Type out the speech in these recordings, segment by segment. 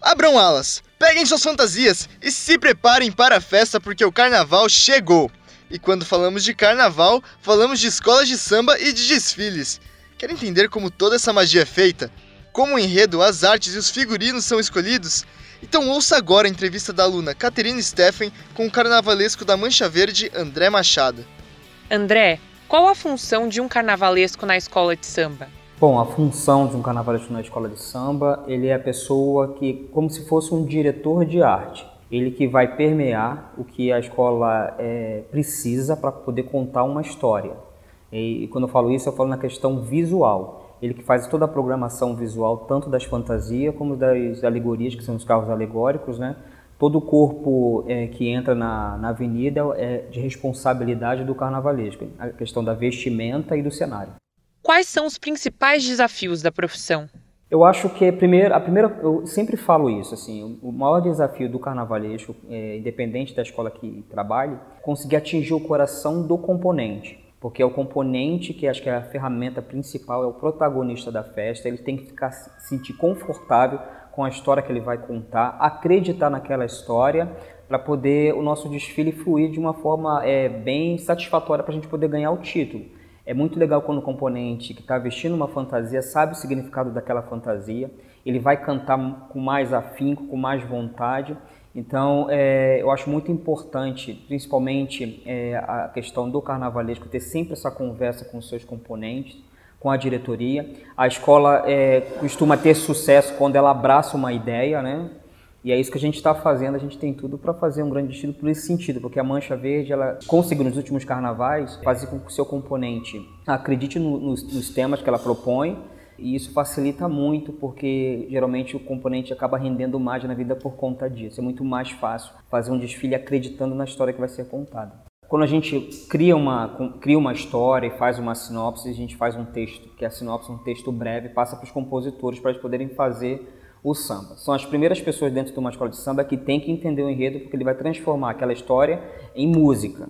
abram alas, peguem suas fantasias e se preparem para a festa porque o carnaval chegou. E quando falamos de carnaval, falamos de escolas de samba e de desfiles. Quer entender como toda essa magia é feita? Como o enredo, as artes e os figurinos são escolhidos? Então ouça agora a entrevista da aluna Caterine Steffen com o carnavalesco da Mancha Verde, André Machado. André, qual a função de um carnavalesco na escola de samba? Bom, a função de um carnavalesco na escola de samba, ele é a pessoa que, como se fosse um diretor de arte, ele que vai permear o que a escola é, precisa para poder contar uma história. E, e quando eu falo isso, eu falo na questão visual. Ele que faz toda a programação visual, tanto das fantasias como das alegorias, que são os carros alegóricos, né? Todo o corpo é, que entra na, na avenida é de responsabilidade do carnavalesco, a questão da vestimenta e do cenário. Quais são os principais desafios da profissão? Eu acho que primeiro, a primeira, eu sempre falo isso, assim, o maior desafio do carnavalesco, é, independente da escola que trabalhe, é conseguir atingir o coração do componente, porque é o componente que acho que é a ferramenta principal, é o protagonista da festa, ele tem que ficar se sentir confortável com a história que ele vai contar, acreditar naquela história para poder o nosso desfile fluir de uma forma é, bem satisfatória para a gente poder ganhar o título. É muito legal quando o componente que está vestindo uma fantasia sabe o significado daquela fantasia, ele vai cantar com mais afinco, com mais vontade. Então, é, eu acho muito importante, principalmente é, a questão do carnavalesco, ter sempre essa conversa com os seus componentes, com a diretoria. A escola é, costuma ter sucesso quando ela abraça uma ideia, né? E é isso que a gente está fazendo, a gente tem tudo para fazer um grande estilo por esse sentido, porque a Mancha Verde, ela conseguiu nos últimos carnavais fazer com que o seu componente acredite no, nos, nos temas que ela propõe, e isso facilita muito, porque geralmente o componente acaba rendendo mais na vida por conta disso. É muito mais fácil fazer um desfile acreditando na história que vai ser contada. Quando a gente cria uma, cria uma história e faz uma sinopse, a gente faz um texto, que é a sinopse, um texto breve, passa para os compositores para eles poderem fazer o samba. São as primeiras pessoas dentro de uma escola de samba que tem que entender o enredo, porque ele vai transformar aquela história em música.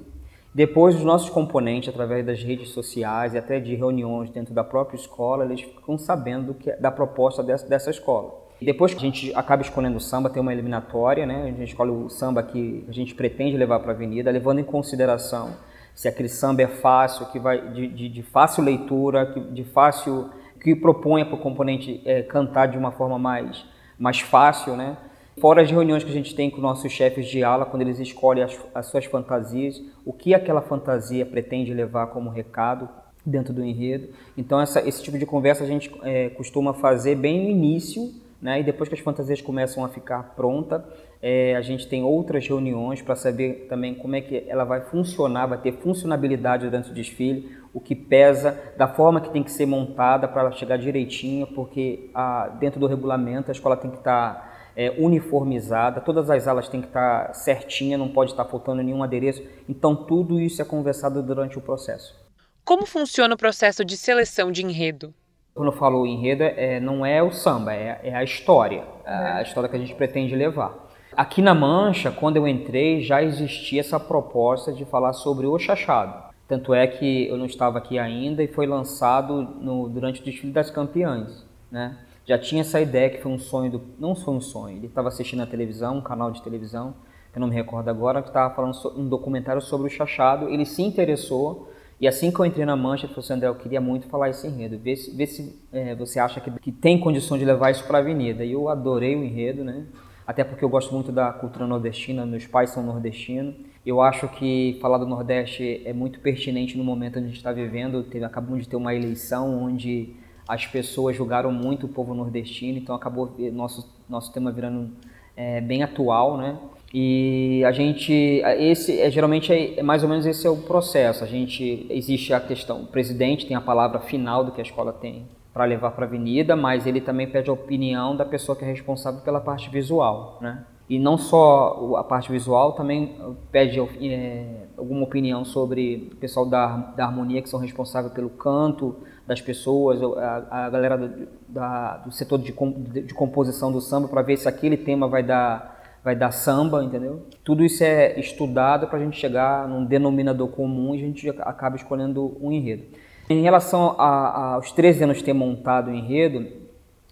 Depois, os nossos componentes, através das redes sociais e até de reuniões dentro da própria escola, eles ficam sabendo que, da proposta dessa, dessa escola. Depois que a gente acaba escolhendo o samba, tem uma eliminatória, né? a gente escolhe o samba que a gente pretende levar para a avenida, levando em consideração se aquele samba é fácil, que vai de, de, de fácil leitura, de fácil que proponha para o componente é, cantar de uma forma mais, mais fácil, né? Fora as reuniões que a gente tem com nossos chefes de aula, quando eles escolhem as, as suas fantasias, o que aquela fantasia pretende levar como recado dentro do enredo. Então, essa, esse tipo de conversa a gente é, costuma fazer bem no início, né? e depois que as fantasias começam a ficar pronta, é, a gente tem outras reuniões para saber também como é que ela vai funcionar, vai ter funcionabilidade durante o desfile, o que pesa, da forma que tem que ser montada para ela chegar direitinho, porque a, dentro do regulamento a escola tem que estar tá, é, uniformizada, todas as alas têm que estar tá certinha, não pode estar tá faltando nenhum adereço. Então tudo isso é conversado durante o processo. Como funciona o processo de seleção de enredo? Quando eu falo enredo, é, não é o samba, é, é a história, a história que a gente pretende levar. Aqui na Mancha, quando eu entrei, já existia essa proposta de falar sobre o chachado. Tanto é que eu não estava aqui ainda e foi lançado no, durante o desfile das campeãs, né? Já tinha essa ideia que foi um sonho do, não foi um sonho. Ele estava assistindo a televisão, um canal de televisão, que eu não me recordo agora, que estava falando so, um documentário sobre o chachado. Ele se interessou e assim que eu entrei na mancha, ele falou assim, André, eu queria muito falar esse enredo. Vê se, vê se é, você acha que, que tem condição de levar isso para a avenida. E eu adorei o enredo, né? Até porque eu gosto muito da cultura nordestina, meus pais são nordestinos. Eu acho que falar do Nordeste é muito pertinente no momento que a gente está vivendo. Teve, acabamos de ter uma eleição onde as pessoas julgaram muito o povo nordestino, então acabou nosso nosso tema virando é, bem atual, né? E a gente, esse é geralmente é, mais ou menos esse é o processo. A gente existe a questão, o presidente tem a palavra final do que a escola tem para levar para a avenida, mas ele também pede a opinião da pessoa que é responsável pela parte visual, né? E não só a parte visual, também pede é, alguma opinião sobre o pessoal da, da harmonia que são responsáveis pelo canto das pessoas, a, a galera do, da, do setor de, de composição do samba, para ver se aquele tema vai dar vai dar samba, entendeu? Tudo isso é estudado para a gente chegar num denominador comum e a gente acaba escolhendo um enredo. Em relação a, a, aos 13 anos ter montado o enredo,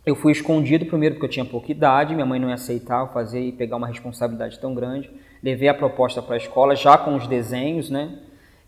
eu fui escondido primeiro porque eu tinha pouca idade, minha mãe não ia aceitar fazer e pegar uma responsabilidade tão grande. Levei a proposta para a escola já com os desenhos, né?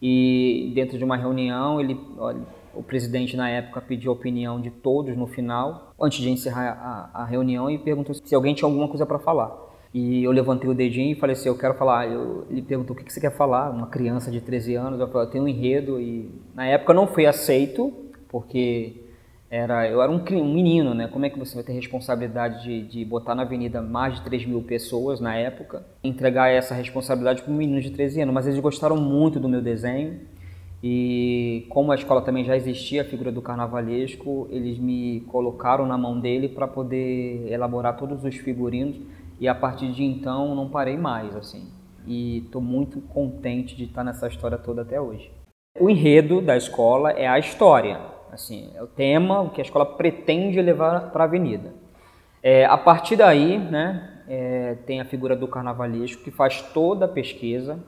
E dentro de uma reunião, ele, olha, o presidente na época pediu a opinião de todos no final, antes de encerrar a, a reunião, e perguntou se alguém tinha alguma coisa para falar. E eu levantei o dedinho e falei assim, eu quero falar. Eu, ele perguntou, o que, que você quer falar? Uma criança de 13 anos, eu falei, eu tenho um enredo. E na época não foi aceito, porque era, eu era um, um menino, né? Como é que você vai ter responsabilidade de, de botar na avenida mais de 3 mil pessoas na época? Entregar essa responsabilidade para um menino de 13 anos. Mas eles gostaram muito do meu desenho. E como a escola também já existia a figura do carnavalesco, eles me colocaram na mão dele para poder elaborar todos os figurinos e a partir de então não parei mais, assim. E estou muito contente de estar nessa história toda até hoje. O enredo da escola é a história, assim, é o tema, o que a escola pretende levar para a avenida. É, a partir daí, né, é, tem a figura do carnavalesco que faz toda a pesquisa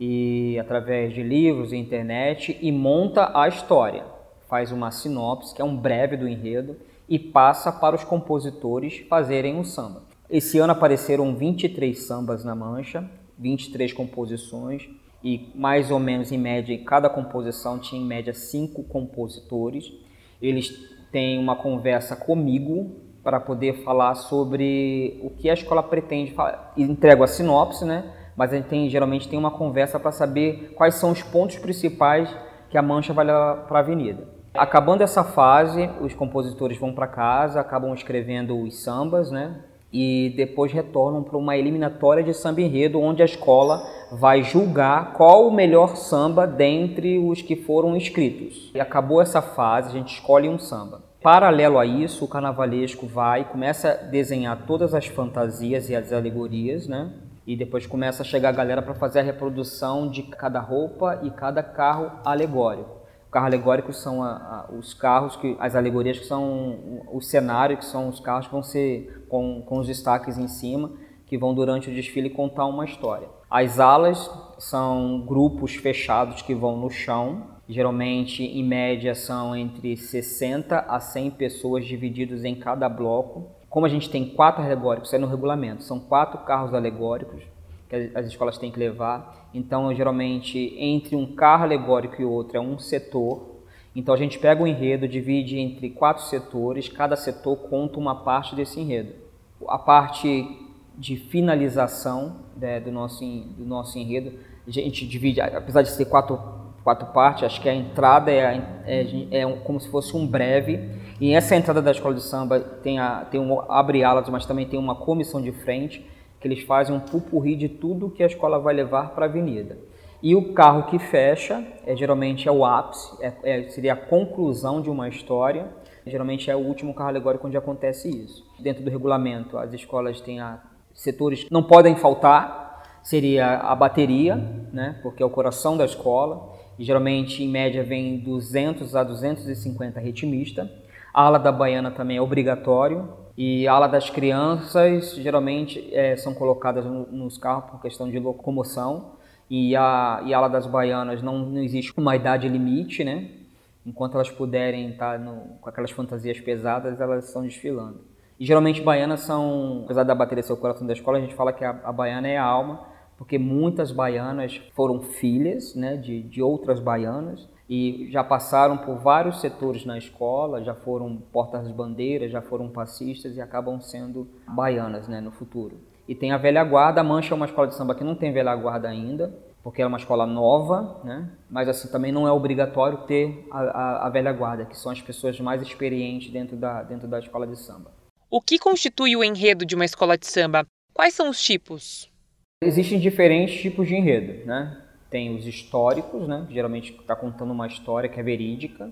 e através de livros e internet e monta a história, faz uma sinopse que é um breve do enredo e passa para os compositores fazerem o samba. Esse ano apareceram 23 sambas na mancha, 23 composições e mais ou menos em média, cada composição tinha em média cinco compositores. Eles têm uma conversa comigo para poder falar sobre o que a escola pretende. Entrego a sinopse, né? Mas a gente tem, geralmente tem uma conversa para saber quais são os pontos principais que a mancha vai levar para a avenida. Acabando essa fase, os compositores vão para casa, acabam escrevendo os sambas, né? E depois retornam para uma eliminatória de samba enredo, onde a escola vai julgar qual o melhor samba dentre os que foram inscritos. E acabou essa fase, a gente escolhe um samba. Paralelo a isso, o carnavalesco vai começa a desenhar todas as fantasias e as alegorias, né? E depois começa a chegar a galera para fazer a reprodução de cada roupa e cada carro alegórico carro alegórico são a, a, os carros, que as alegorias que são o cenário, que são os carros que vão ser com, com os destaques em cima, que vão durante o desfile contar uma história. As alas são grupos fechados que vão no chão, geralmente em média são entre 60 a 100 pessoas divididos em cada bloco. Como a gente tem quatro alegóricos, isso é no regulamento, são quatro carros alegóricos que as escolas têm que levar. Então, geralmente, entre um carro alegórico e outro é um setor. Então, a gente pega o enredo, divide entre quatro setores, cada setor conta uma parte desse enredo. A parte de finalização né, do, nosso, do nosso enredo, a gente divide, apesar de ser quatro, quatro partes, acho que a entrada é, é, é como se fosse um breve. E essa entrada da escola de samba tem, a, tem um abre alas, mas também tem uma comissão de frente que eles fazem um pupurri de tudo que a escola vai levar para a avenida. E o carro que fecha, é, geralmente é o ápice, é, é, seria a conclusão de uma história. Geralmente é o último carro alegórico onde acontece isso. Dentro do regulamento, as escolas têm a, setores que não podem faltar, seria a bateria, né, porque é o coração da escola. E geralmente, em média, vem 200 a 250 ritmistas. A ala da baiana também é obrigatório, e a ala das crianças geralmente é, são colocadas no, nos carros por questão de locomoção. E a, e a ala das baianas não, não existe uma idade limite, né? Enquanto elas puderem estar com aquelas fantasias pesadas, elas estão desfilando. E geralmente baianas são, apesar da bateria ser o coração da escola, a gente fala que a, a baiana é a alma, porque muitas baianas foram filhas né, de, de outras baianas e já passaram por vários setores na escola, já foram portas-bandeiras, já foram passistas e acabam sendo baianas né, no futuro. E tem a velha guarda, a Mancha é uma escola de samba que não tem velha guarda ainda, porque é uma escola nova, né? mas assim também não é obrigatório ter a, a, a velha guarda, que são as pessoas mais experientes dentro da, dentro da escola de samba. O que constitui o enredo de uma escola de samba? Quais são os tipos? Existem diferentes tipos de enredo, né? Tem os históricos, né? Geralmente está contando uma história que é verídica.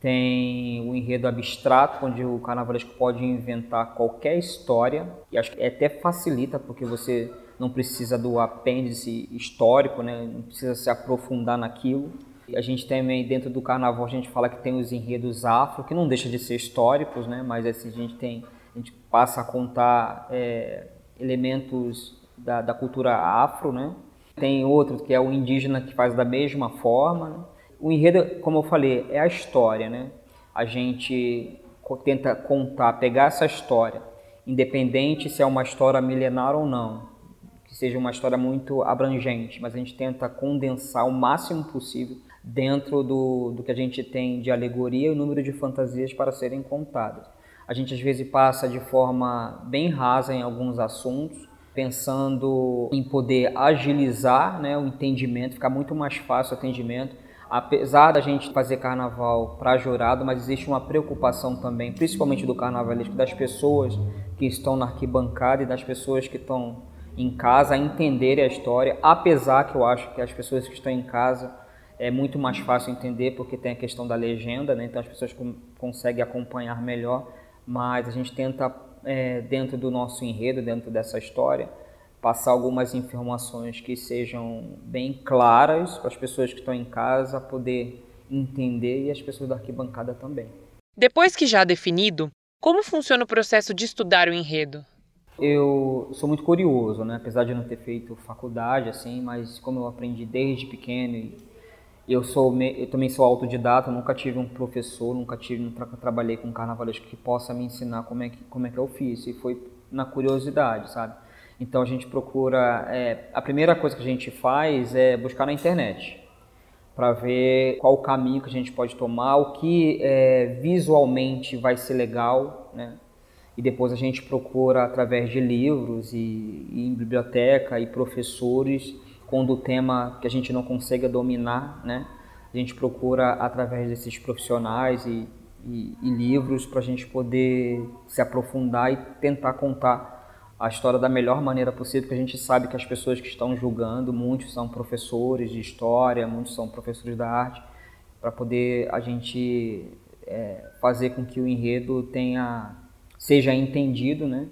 Tem o enredo abstrato, onde o carnavalesco pode inventar qualquer história, e acho que até facilita, porque você não precisa do apêndice histórico, né? não precisa se aprofundar naquilo. A gente também, dentro do carnaval, a gente fala que tem os enredos afro, que não deixa de ser históricos, né? mas assim, a gente tem, a gente passa a contar é, elementos da, da, cultura afro, né? Tem outro que é o indígena que faz da mesma forma. Né? O enredo, como eu falei, é a história, né? A gente tenta contar, pegar essa história, independente se é uma história milenar ou não, que seja uma história muito abrangente, mas a gente tenta condensar o máximo possível dentro do, do que a gente tem de alegoria e o número de fantasias para serem contadas. A gente às vezes passa de forma bem rasa em alguns assuntos, pensando em poder agilizar né, o entendimento, ficar muito mais fácil o atendimento. Apesar da gente fazer carnaval para jurado, mas existe uma preocupação também, principalmente do carnavalesco, das pessoas que estão na arquibancada e das pessoas que estão em casa a entenderem a história, apesar que eu acho que as pessoas que estão em casa é muito mais fácil entender porque tem a questão da legenda, né? então as pessoas conseguem acompanhar melhor, mas a gente tenta é, dentro do nosso enredo, dentro dessa história, passar algumas informações que sejam bem claras para as pessoas que estão em casa poder entender e as pessoas da arquibancada também. Depois que já definido, como funciona o processo de estudar o enredo? Eu sou muito curioso, né? apesar de não ter feito faculdade, assim, mas como eu aprendi desde pequeno e eu sou eu também sou autodidata, nunca tive um professor, nunca tive, nunca trabalhei com carnavalesco que possa me ensinar como é que como é que eu fiz e foi na curiosidade, sabe? Então a gente procura, é, a primeira coisa que a gente faz é buscar na internet para ver qual o caminho que a gente pode tomar, o que é, visualmente vai ser legal, né? E depois a gente procura através de livros e, e em biblioteca e professores quando o tema que a gente não consiga dominar, né? A gente procura através desses profissionais e, e, e livros para a gente poder se aprofundar e tentar contar a história da melhor maneira possível, porque a gente sabe que as pessoas que estão julgando, muitos são professores de história, muitos são professores da arte, para poder a gente é, fazer com que o enredo tenha seja entendido, né?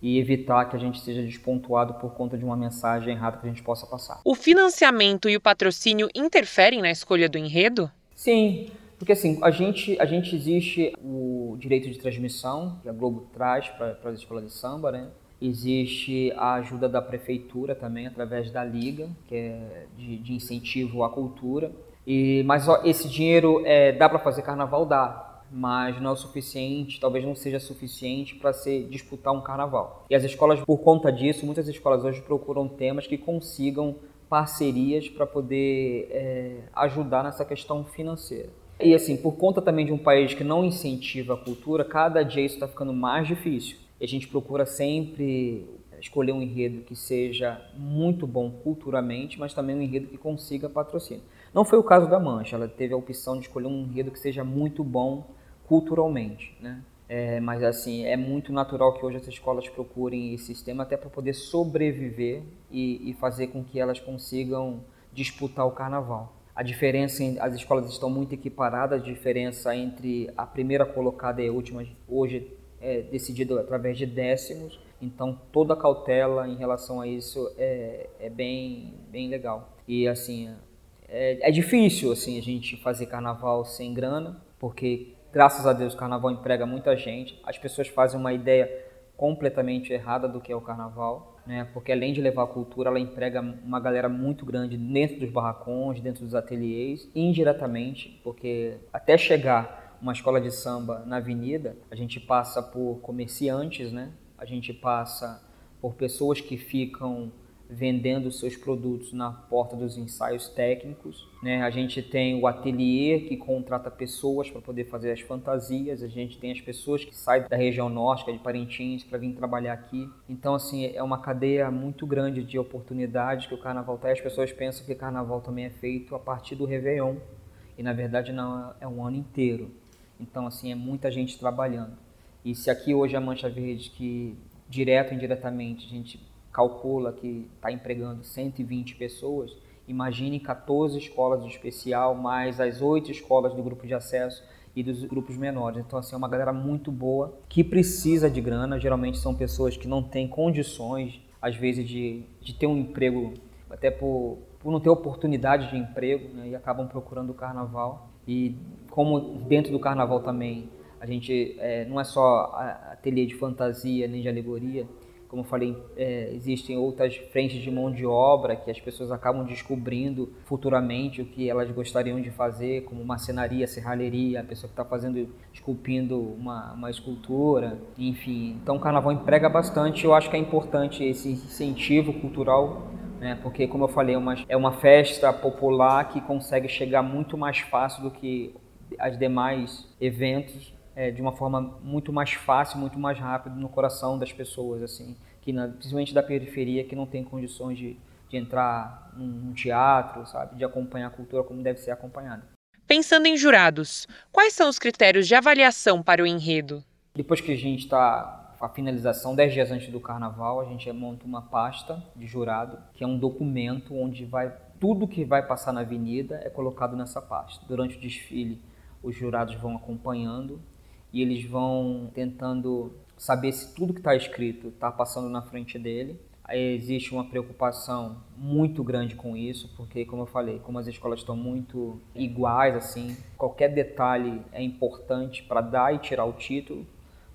E evitar que a gente seja despontuado por conta de uma mensagem errada que a gente possa passar. O financiamento e o patrocínio interferem na escolha do enredo? Sim, porque assim, a gente, a gente existe o direito de transmissão, que a Globo traz para as escolas de samba, né? Existe a ajuda da prefeitura também, através da Liga, que é de, de incentivo à cultura. E, mas ó, esse dinheiro é, dá para fazer carnaval? Dá mas não é o suficiente, talvez não seja suficiente para se disputar um carnaval. E as escolas, por conta disso, muitas escolas hoje procuram temas que consigam parcerias para poder é, ajudar nessa questão financeira. E assim, por conta também de um país que não incentiva a cultura, cada dia isso está ficando mais difícil. E a gente procura sempre escolher um enredo que seja muito bom culturalmente, mas também um enredo que consiga patrocínio. Não foi o caso da Mancha, ela teve a opção de escolher um enredo que seja muito bom culturalmente, né? É, mas assim, é muito natural que hoje as escolas procurem esse sistema até para poder sobreviver e, e, fazer com que elas consigam disputar o carnaval. A diferença, as escolas estão muito equiparadas, a diferença entre a primeira colocada e a última hoje é decidida através de décimos, então toda a cautela em relação a isso é, é bem, bem legal. E assim, é, é difícil assim a gente fazer carnaval sem grana, porque Graças a Deus, o carnaval emprega muita gente. As pessoas fazem uma ideia completamente errada do que é o carnaval, né? Porque além de levar a cultura, ela emprega uma galera muito grande dentro dos barracões, dentro dos ateliês, indiretamente, porque até chegar uma escola de samba na avenida, a gente passa por comerciantes, né? A gente passa por pessoas que ficam vendendo seus produtos na porta dos ensaios técnicos. Né? A gente tem o ateliê que contrata pessoas para poder fazer as fantasias. A gente tem as pessoas que saem da região norte, que é de Parintins, para vir trabalhar aqui. Então, assim, é uma cadeia muito grande de oportunidades que o Carnaval tem. As pessoas pensam que Carnaval também é feito a partir do Réveillon. E, na verdade, não, é um ano inteiro. Então, assim, é muita gente trabalhando. E se aqui hoje a Mancha Verde, que direto ou indiretamente a gente calcula que está empregando 120 pessoas, imagine 14 escolas de especial, mais as 8 escolas do grupo de acesso e dos grupos menores. Então, assim, é uma galera muito boa que precisa de grana. Geralmente são pessoas que não têm condições, às vezes, de, de ter um emprego, até por, por não ter oportunidade de emprego, né, e acabam procurando o carnaval. E como dentro do carnaval também a gente é, não é só ateliê de fantasia nem de alegoria, como eu falei, é, existem outras frentes de mão de obra que as pessoas acabam descobrindo futuramente o que elas gostariam de fazer, como macenaria, serralheria, a pessoa que está fazendo, esculpindo uma, uma escultura, enfim. Então o carnaval emprega bastante, eu acho que é importante esse incentivo cultural né? porque, como eu falei, é uma, é uma festa popular que consegue chegar muito mais fácil do que as demais eventos é, de uma forma muito mais fácil, muito mais rápida no coração das pessoas, assim, que na, principalmente da periferia, que não tem condições de, de entrar num teatro, sabe, de acompanhar a cultura como deve ser acompanhada. Pensando em jurados, quais são os critérios de avaliação para o enredo? Depois que a gente está a finalização, dez dias antes do carnaval, a gente monta uma pasta de jurado, que é um documento onde vai tudo que vai passar na avenida é colocado nessa pasta. Durante o desfile, os jurados vão acompanhando e eles vão tentando saber se tudo que está escrito está passando na frente dele. Aí existe uma preocupação muito grande com isso, porque, como eu falei, como as escolas estão muito iguais, assim, qualquer detalhe é importante para dar e tirar o título,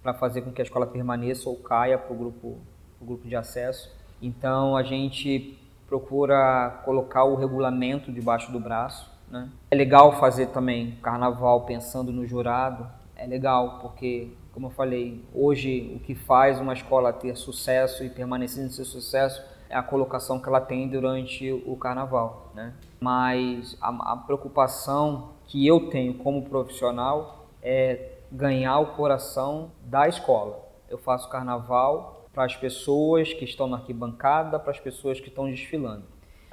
para fazer com que a escola permaneça ou caia para o grupo, grupo de acesso. Então, a gente procura colocar o regulamento debaixo do braço. Né? É legal fazer também carnaval pensando no jurado, é legal, porque, como eu falei, hoje o que faz uma escola ter sucesso e permanecer nesse sucesso é a colocação que ela tem durante o carnaval, né? Mas a, a preocupação que eu tenho como profissional é ganhar o coração da escola. Eu faço carnaval para as pessoas que estão na arquibancada, para as pessoas que estão desfilando.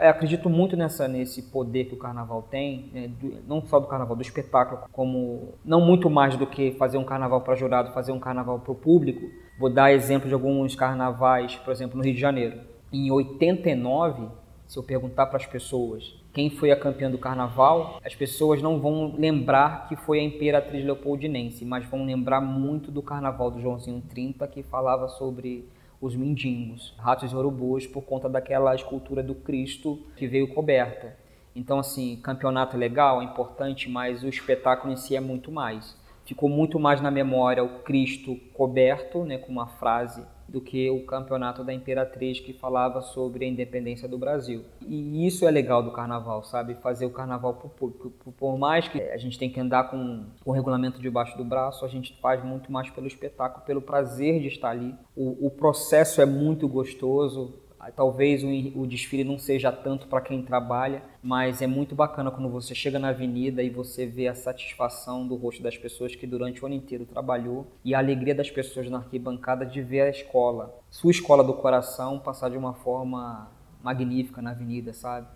É, acredito muito nessa, nesse poder que o carnaval tem, né, do, não só do carnaval, do espetáculo, como não muito mais do que fazer um carnaval para jurado, fazer um carnaval para o público. Vou dar exemplo de alguns carnavais, por exemplo, no Rio de Janeiro. Em 89, se eu perguntar para as pessoas quem foi a campeã do carnaval, as pessoas não vão lembrar que foi a Imperatriz Leopoldinense, mas vão lembrar muito do carnaval do Joãozinho 30, que falava sobre os mendigos, ratos e urubus, por conta daquela escultura do Cristo que veio coberta. Então, assim, campeonato legal, é importante, mas o espetáculo em si é muito mais. Ficou muito mais na memória o Cristo coberto, né, com uma frase do que o campeonato da Imperatriz que falava sobre a independência do Brasil. E isso é legal do carnaval, sabe? Fazer o carnaval para o público. Por mais que a gente tenha que andar com o regulamento debaixo do braço, a gente faz muito mais pelo espetáculo, pelo prazer de estar ali. O, o processo é muito gostoso, Talvez o, desfile não seja tanto para quem trabalha, mas é muito bacana quando você chega na avenida e você vê a satisfação do rosto das pessoas que durante o ano inteiro trabalhou e a alegria das pessoas na arquibancada de ver a escola, sua escola do coração, passar de uma forma magnífica na avenida, sabe?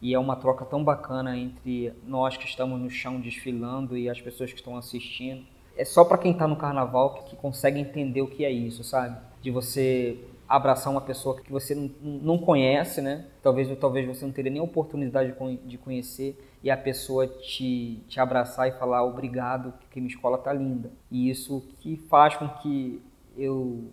E é uma troca tão bacana entre nós que estamos no chão desfilando e as pessoas que estão assistindo. É só para quem está no carnaval que consegue entender o que é isso, sabe? De você abraçar uma pessoa que você não conhece, né? Talvez, talvez você não teria nem oportunidade de conhecer e a pessoa te, te abraçar e falar obrigado, que minha escola tá linda. E isso que faz com que eu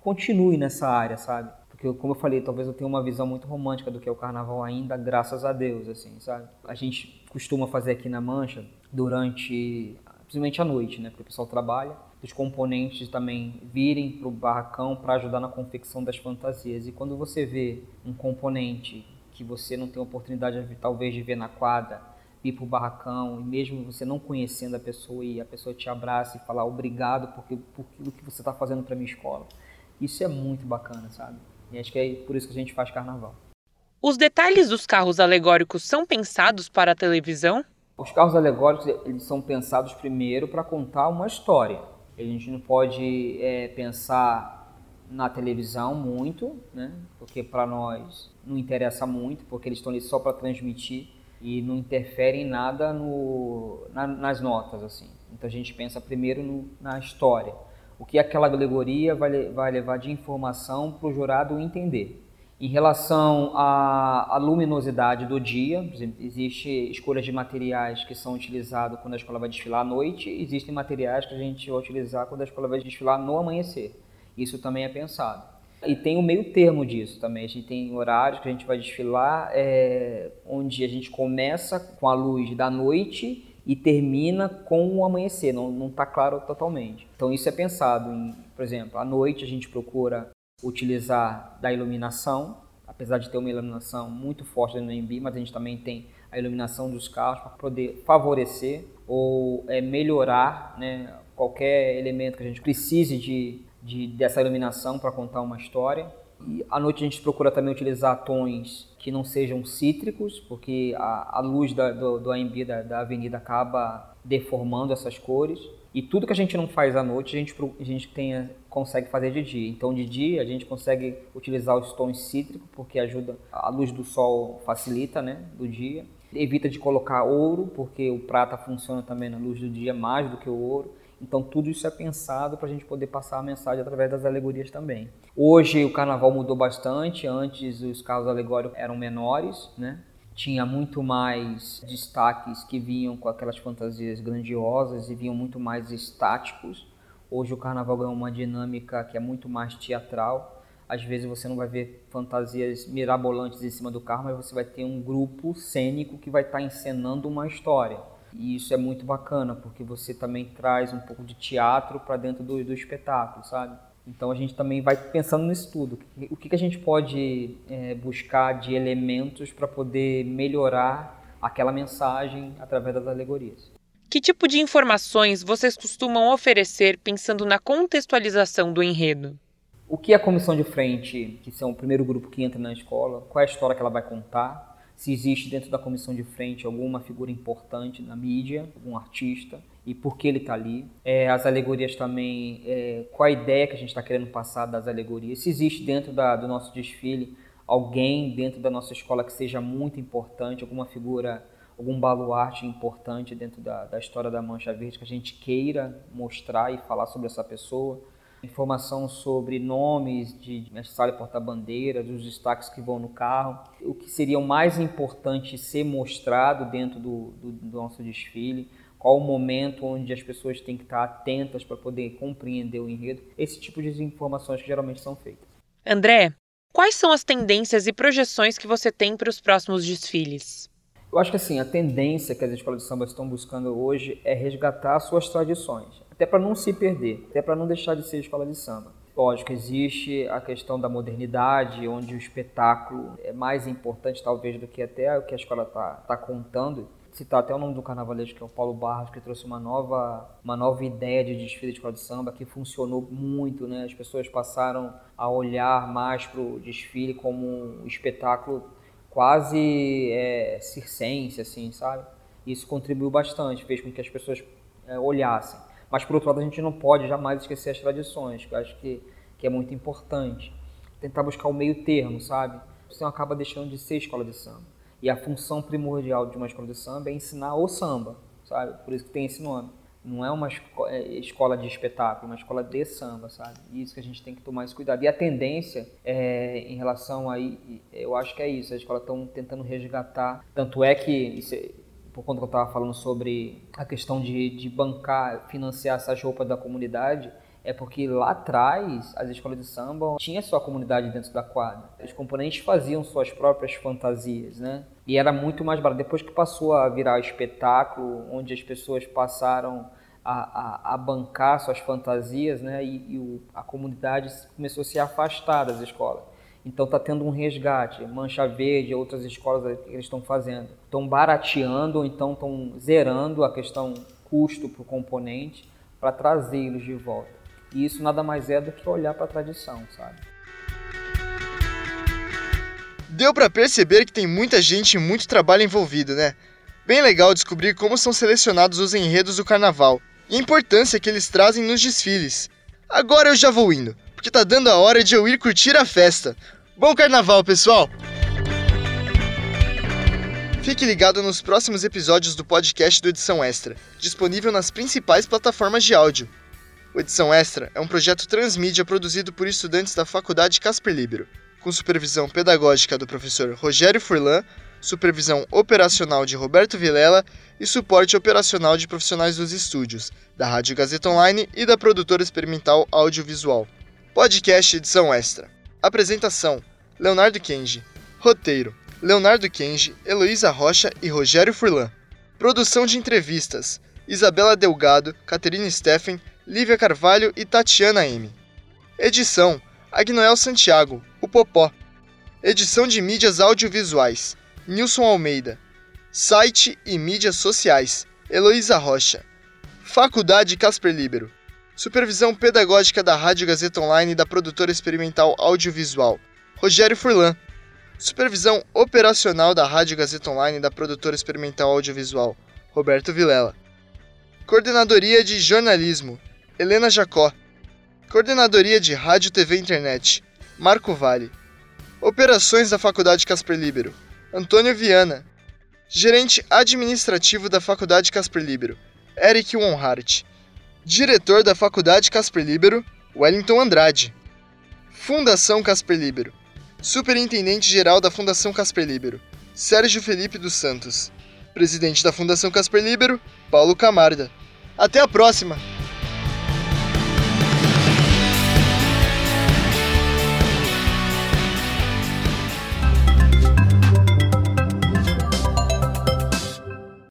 continue nessa área, sabe? Porque, como eu falei, talvez eu tenha uma visão muito romântica do que é o carnaval ainda, graças a Deus, assim, sabe? A gente costuma fazer aqui na Mancha durante, principalmente à noite, né? Porque o pessoal trabalha dos componentes também virem para o barracão para ajudar na confecção das fantasias. E quando você vê um componente que você não tem oportunidade de, talvez de ver na quadra, ir para o barracão e mesmo você não conhecendo a pessoa e a pessoa te abraça e falar obrigado porque, por aquilo que você está fazendo para minha escola. Isso é muito bacana, sabe? E acho que é por isso que a gente faz carnaval. Os detalhes dos carros alegóricos são pensados para a televisão? Os carros alegóricos eles são pensados primeiro para contar uma história. A gente não pode é, pensar na televisão muito, né? porque para nós não interessa muito, porque eles estão ali só para transmitir e não interfere em nada no, na, nas notas. assim. Então a gente pensa primeiro no, na história. O que aquela alegoria vai, vai levar de informação para o jurado entender. Em relação à, à, luminosidade do dia, existe escolhas de materiais que são utilizados quando a escola vai desfilar à noite, existem materiais que a gente vai utilizar quando a escola vai desfilar no amanhecer. Isso também é pensado. E tem o meio termo disso também. A gente tem horários que a gente vai desfilar, é, onde a gente começa com a luz da noite e termina com o amanhecer, não está claro totalmente. Então isso é pensado em, por exemplo, à noite a gente procura utilizar da iluminação, apesar de ter uma iluminação muito forte no NB, mas a gente também tem a iluminação dos carros para poder favorecer ou é, melhorar né, qualquer elemento que a gente precise de, de dessa iluminação para contar uma história. E à noite a gente procura também utilizar tons que não sejam cítricos, porque a, a luz da, do, do AMB da, da avenida acaba deformando essas cores. E tudo que a gente não faz à noite, a gente, a gente tenha, consegue fazer de dia. Então, de dia, a gente consegue utilizar os tons cítricos, porque ajuda, a luz do sol facilita, né, do dia. Evita de colocar ouro, porque o prata funciona também na luz do dia mais do que o ouro. Então, tudo isso é pensado para a gente poder passar a mensagem através das alegorias também. Hoje, o carnaval mudou bastante. Antes, os carros alegóricos eram menores, né? tinha muito mais destaques que vinham com aquelas fantasias grandiosas e vinham muito mais estáticos. Hoje o carnaval ganhou uma dinâmica que é muito mais teatral. Às vezes você não vai ver fantasias mirabolantes em cima do carro, mas você vai ter um grupo cênico que vai estar encenando uma história. E isso é muito bacana, porque você também traz um pouco de teatro para dentro do, do espetáculo, sabe? Então a gente também vai pensando nisso tudo. O que, que a gente pode é, buscar de elementos para poder melhorar aquela mensagem através das alegorias. Que tipo de informações vocês costumam oferecer pensando na contextualização do enredo? O que é a comissão de frente, que são o primeiro grupo que entra na escola, qual é a história que ela vai contar, se existe dentro da comissão de frente alguma figura importante na mídia, algum artista, e por que ele está ali. É, as alegorias também, é, qual a ideia que a gente está querendo passar das alegorias. Se existe dentro da, do nosso desfile alguém dentro da nossa escola que seja muito importante, alguma figura, algum baluarte importante dentro da, da história da Mancha Verde que a gente queira mostrar e falar sobre essa pessoa informação sobre nomes de mestre e porta-bandeira, dos destaques que vão no carro, o que seria o mais importante ser mostrado dentro do, do, do nosso desfile, qual o momento onde as pessoas têm que estar atentas para poder compreender o enredo, esse tipo de informações que geralmente são feitas. André, quais são as tendências e projeções que você tem para os próximos desfiles? Eu acho que assim, a tendência que as escolas de samba estão buscando hoje é resgatar suas tradições até para não se perder, até para não deixar de ser escola de samba. Lógico, existe a questão da modernidade, onde o espetáculo é mais importante, talvez, do que até o que a escola está tá contando. Citar até o nome do carnavalesco, que é o Paulo Barros, que trouxe uma nova, uma nova ideia de desfile de escola de samba que funcionou muito, né? As pessoas passaram a olhar mais para o desfile como um espetáculo quase é, circense, assim, sabe? Isso contribuiu bastante, fez com que as pessoas é, olhassem. Mas, por outro lado, a gente não pode jamais esquecer as tradições, que eu acho que, que é muito importante. Tentar buscar o meio termo, sabe? Você acaba deixando de ser escola de samba. E a função primordial de uma escola de samba é ensinar o samba, sabe? Por isso que tem esse nome. Não é uma é, escola de espetáculo, é uma escola de samba, sabe? E isso que a gente tem que tomar esse cuidado. E a tendência é, em relação a, eu acho que é isso, a escola estão tentando resgatar. Tanto é que, por conta que eu estava falando sobre a questão de, de bancar, financiar essas roupas da comunidade, é porque lá atrás as escolas de samba tinha sua comunidade dentro da quadra. Os componentes faziam suas próprias fantasias, né? E era muito mais barato. Depois que passou a virar espetáculo, onde as pessoas passaram a, a, a bancar suas fantasias, né? E, e o, a comunidade começou a se afastar das escolas. Então está tendo um resgate. Mancha Verde, outras escolas eles estão fazendo. Estão barateando, ou então estão zerando a questão custo para o componente para trazê-los de volta. E isso nada mais é do que olhar para a tradição, sabe? Deu para perceber que tem muita gente e muito trabalho envolvido, né? Bem legal descobrir como são selecionados os enredos do carnaval e a importância que eles trazem nos desfiles. Agora eu já vou indo porque tá dando a hora de eu ir curtir a festa. Bom carnaval, pessoal! Fique ligado nos próximos episódios do podcast do Edição Extra, disponível nas principais plataformas de áudio. O Edição Extra é um projeto transmídia produzido por estudantes da Faculdade Casper Libero, com supervisão pedagógica do professor Rogério Furlan, supervisão operacional de Roberto Vilela e suporte operacional de profissionais dos estúdios, da Rádio Gazeta Online e da produtora experimental audiovisual. Podcast edição extra. Apresentação: Leonardo Kenji. Roteiro: Leonardo Kenji, Heloísa Rocha e Rogério Furlan. Produção de entrevistas: Isabela Delgado, Caterina Steffen, Lívia Carvalho e Tatiana M. Edição: Agnoel Santiago, o Popó. Edição de mídias audiovisuais: Nilson Almeida. Site e mídias sociais: Heloísa Rocha. Faculdade Casper Libero. Supervisão pedagógica da Rádio Gazeta Online e da produtora experimental audiovisual: Rogério Furlan. Supervisão operacional da Rádio Gazeta Online e da produtora experimental audiovisual: Roberto Vilela. Coordenadoria de Jornalismo: Helena Jacó. Coordenadoria de Rádio TV e Internet: Marco Vale. Operações da Faculdade Casper Libero: Antônio Viana. Gerente administrativo da Faculdade Casper Libero: Eric Wonhart. Diretor da Faculdade Casper Libero: Wellington Andrade. Fundação Casper Libero. Superintendente-geral da Fundação Casper Libero: Sérgio Felipe dos Santos. Presidente da Fundação Casper Libero: Paulo Camarda. Até a próxima!